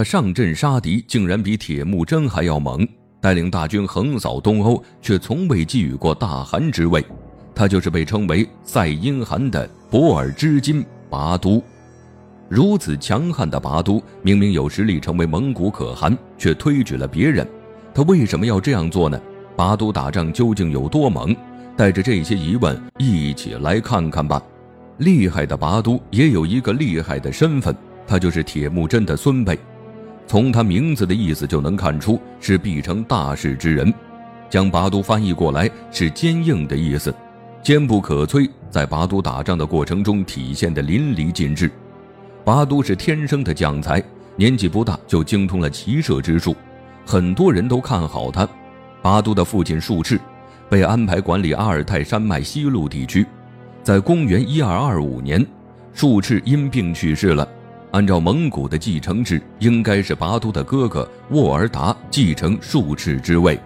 他上阵杀敌，竟然比铁木真还要猛，带领大军横扫东欧，却从未觊觎过大汗之位。他就是被称为赛因汗的博尔之金拔都。如此强悍的拔都，明明有实力成为蒙古可汗，却推举了别人。他为什么要这样做呢？拔都打仗究竟有多猛？带着这些疑问，一起来看看吧。厉害的拔都也有一个厉害的身份，他就是铁木真的孙辈。从他名字的意思就能看出是必成大事之人，将拔都翻译过来是坚硬的意思，坚不可摧，在拔都打仗的过程中体现的淋漓尽致。拔都是天生的将才，年纪不大就精通了骑射之术，很多人都看好他。拔都的父亲术赤，被安排管理阿尔泰山脉西路地区，在公元一二二五年，术赤因病去世了。按照蒙古的继承制，应该是拔都的哥哥沃尔达继承术赤之位，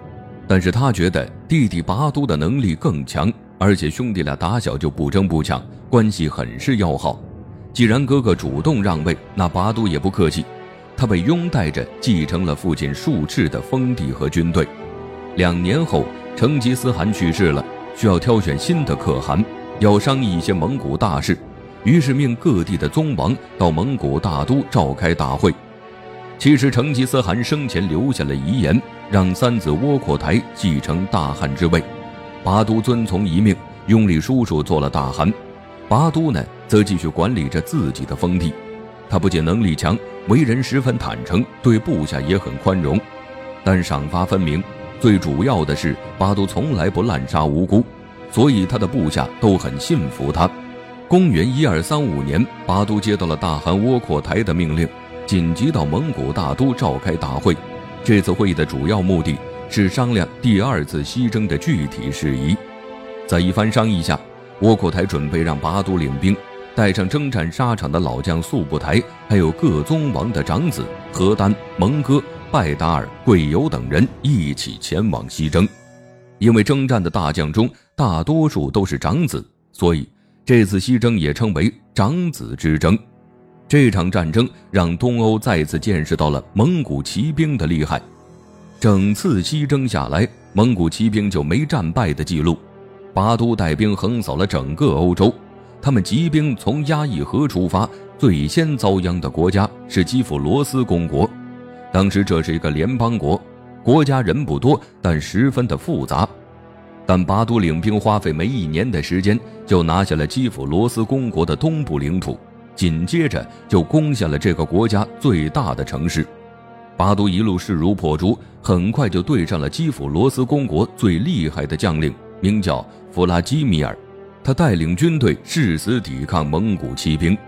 但是他觉得弟弟拔都的能力更强，而且兄弟俩打小就不争不抢，关系很是要好。既然哥哥主动让位，那拔都也不客气，他被拥戴着继承了父亲术赤的封地和军队。两年后，成吉思汗去世了，需要挑选新的可汗，要商议一些蒙古大事。于是命各地的宗王到蒙古大都召开大会。其实成吉思汗生前留下了遗言，让三子窝阔台继承大汗之位。拔都遵从遗命，拥立叔叔做了大汗。拔都呢，则继续管理着自己的封地。他不仅能力强，为人十分坦诚，对部下也很宽容，但赏罚分明。最主要的是，拔都从来不滥杀无辜，所以他的部下都很信服他。公元一二三五年，拔都接到了大汗窝阔台的命令，紧急到蒙古大都召开大会。这次会议的主要目的是商量第二次西征的具体事宜。在一番商议下，窝阔台准备让拔都领兵，带上征战沙场的老将速不台，还有各宗王的长子何丹、蒙哥、拜达尔、贵由等人一起前往西征。因为征战的大将中大多数都是长子，所以。这次西征也称为长子之争，这场战争让东欧再次见识到了蒙古骑兵的厉害。整次西征下来，蒙古骑兵就没战败的记录。拔都带兵横扫了整个欧洲，他们骑兵从压伊河出发，最先遭殃的国家是基辅罗斯公国。当时这是一个联邦国，国家人不多，但十分的复杂。但拔都领兵花费没一年的时间，就拿下了基辅罗斯公国的东部领土，紧接着就攻下了这个国家最大的城市。拔都一路势如破竹，很快就对上了基辅罗斯公国最厉害的将领，名叫弗拉基米尔。他带领军队誓死抵抗蒙古骑兵。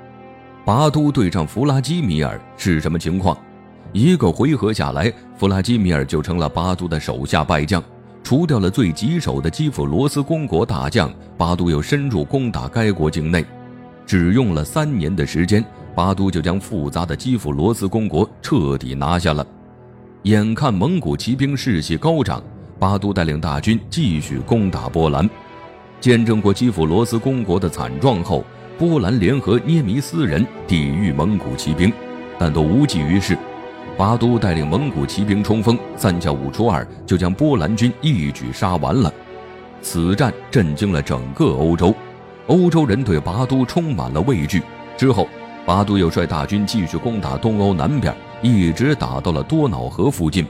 拔都对上弗拉基米尔是什么情况？一个回合下来，弗拉基米尔就成了拔都的手下败将。除掉了最棘手的基辅罗斯公国大将，巴都又深入攻打该国境内，只用了三年的时间，巴都就将复杂的基辅罗斯公国彻底拿下了。眼看蒙古骑兵士气高涨，巴都带领大军继续攻打波兰。见证过基辅罗斯公国的惨状后，波兰联合涅弥斯人抵御蒙古骑兵，但都无济于事。拔都带领蒙古骑兵冲锋，三下五除二就将波兰军一举杀完了。此战震惊了整个欧洲，欧洲人对拔都充满了畏惧。之后，拔都又率大军继续攻打东欧南边，一直打到了多瑙河附近。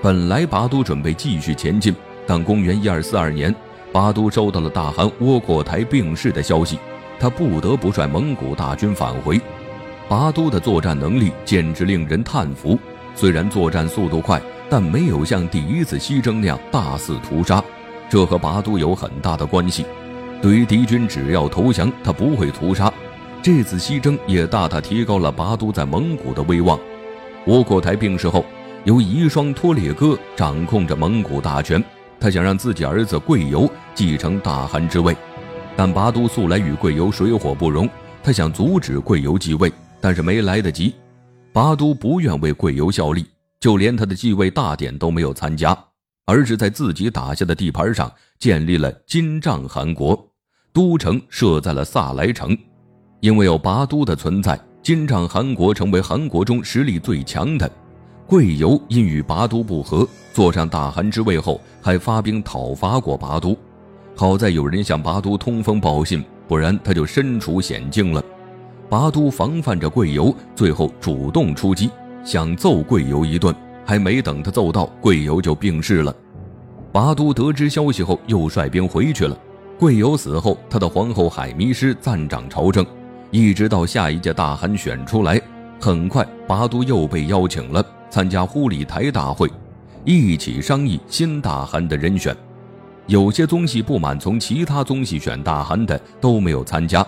本来拔都准备继续前进，但公元一二四二年，拔都收到了大汗窝阔台病逝的消息，他不得不率蒙古大军返回。拔都的作战能力简直令人叹服。虽然作战速度快，但没有像第一次西征那样大肆屠杀。这和拔都有很大的关系。对于敌军，只要投降，他不会屠杀。这次西征也大大提高了拔都在蒙古的威望。窝阔台病逝后，由遗孀托列哥掌控着蒙古大权。他想让自己儿子贵由继承大汗之位，但拔都素来与贵由水火不容，他想阻止贵由继位。但是没来得及，拔都不愿为贵由效力，就连他的继位大典都没有参加，而是在自己打下的地盘上建立了金帐汗国，都城设在了萨莱城。因为有拔都的存在，金帐汗国成为汗国中实力最强的。贵由因与拔都不和，坐上大汗之位后，还发兵讨伐过拔都。好在有人向拔都通风报信，不然他就身处险境了。拔都防范着贵由，最后主动出击，想揍贵由一顿。还没等他揍到，贵由就病逝了。拔都得知消息后，又率兵回去了。贵由死后，他的皇后海迷师暂掌朝政，一直到下一届大汗选出来。很快，拔都又被邀请了参加忽里台大会，一起商议新大汗的人选。有些宗系不满从其他宗系选大汗的都没有参加，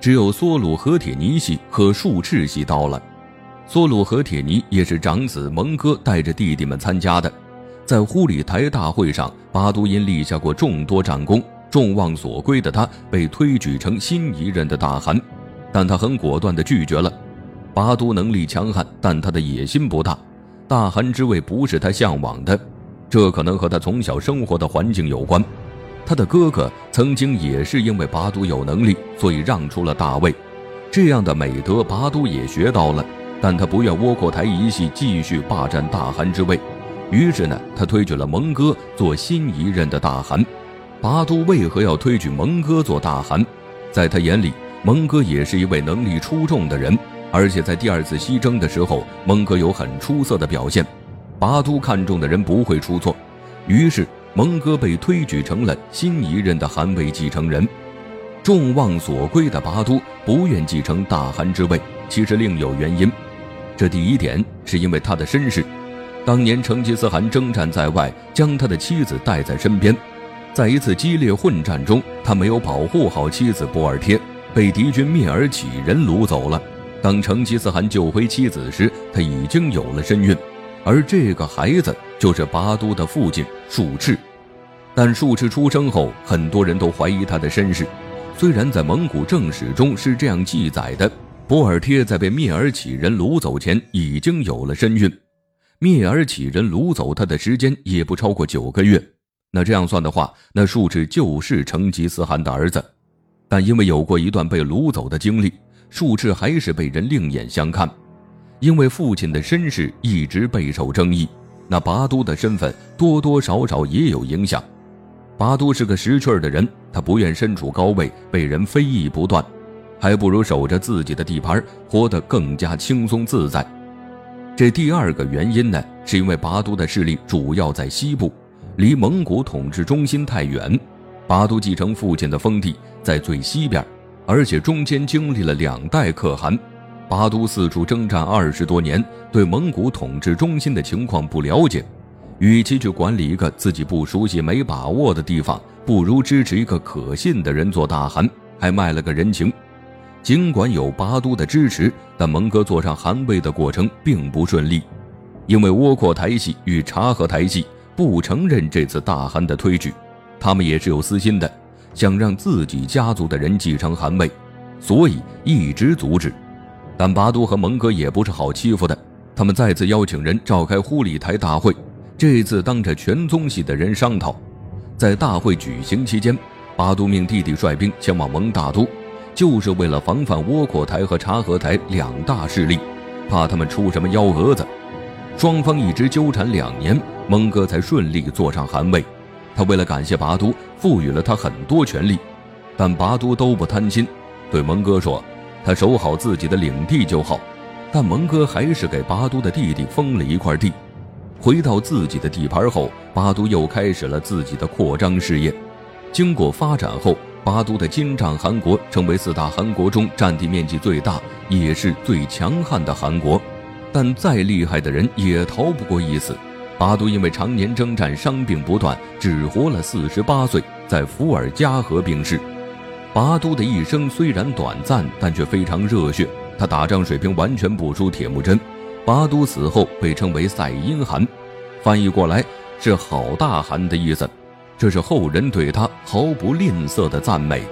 只有梭鲁和铁尼系和术赤系到了。梭鲁和铁尼也是长子蒙哥带着弟弟们参加的。在忽里台大会上，拔都因立下过众多战功，众望所归的他被推举成新一任的大汗，但他很果断地拒绝了。拔都能力强悍，但他的野心不大，大汗之位不是他向往的。这可能和他从小生活的环境有关。他的哥哥曾经也是因为拔都有能力，所以让出了大位。这样的美德，拔都也学到了，但他不愿窝阔台一系继续霸占大汗之位。于是呢，他推举了蒙哥做新一任的大汗。拔都为何要推举蒙哥做大汗？在他眼里，蒙哥也是一位能力出众的人，而且在第二次西征的时候，蒙哥有很出色的表现。拔都看中的人不会出错，于是蒙哥被推举成了新一任的汗位继承人。众望所归的拔都不愿继承大汗之位，其实另有原因。这第一点是因为他的身世，当年成吉思汗征战在外，将他的妻子带在身边，在一次激烈混战中，他没有保护好妻子博尔贴，被敌军蔑尔乞人掳走了。当成吉思汗救回妻子时，他已经有了身孕。而这个孩子就是拔都的父亲术赤，但术赤出生后，很多人都怀疑他的身世。虽然在蒙古正史中是这样记载的：博尔贴在被蔑尔乞人掳走前已经有了身孕，蔑尔乞人掳走他的时间也不超过九个月。那这样算的话，那术赤就是成吉思汗的儿子。但因为有过一段被掳走的经历，术赤还是被人另眼相看。因为父亲的身世一直备受争议，那拔都的身份多多少少也有影响。拔都是个识趣儿的人，他不愿身处高位被人非议不断，还不如守着自己的地盘，活得更加轻松自在。这第二个原因呢，是因为拔都的势力主要在西部，离蒙古统治中心太远。拔都继承父亲的封地在最西边，而且中间经历了两代可汗。拔都四处征战二十多年，对蒙古统治中心的情况不了解，与其去管理一个自己不熟悉、没把握的地方，不如支持一个可信的人做大汗，还卖了个人情。尽管有拔都的支持，但蒙哥坐上汗位的过程并不顺利，因为窝阔台系与察合台系不承认这次大汗的推举，他们也是有私心的，想让自己家族的人继承汗位，所以一直阻止。但拔都和蒙哥也不是好欺负的，他们再次邀请人召开忽里台大会，这次当着全宗系的人商讨。在大会举行期间，拔都命弟弟率兵前往蒙大都，就是为了防范窝阔台和察合台两大势力，怕他们出什么幺蛾子。双方一直纠缠两年，蒙哥才顺利坐上汗位。他为了感谢拔都，赋予了他很多权利，但拔都都不贪心，对蒙哥说。他守好自己的领地就好，但蒙哥还是给拔都的弟弟封了一块地。回到自己的地盘后，拔都又开始了自己的扩张事业。经过发展后，拔都的金帐汗国成为四大汗国中占地面积最大，也是最强悍的汗国。但再厉害的人也逃不过一死。拔都因为常年征战，伤病不断，只活了四十八岁，在伏尔加河病逝。拔都的一生虽然短暂，但却非常热血。他打仗水平完全不输铁木真。拔都死后被称为赛因汗，翻译过来是好大汗的意思。这是后人对他毫不吝啬的赞美。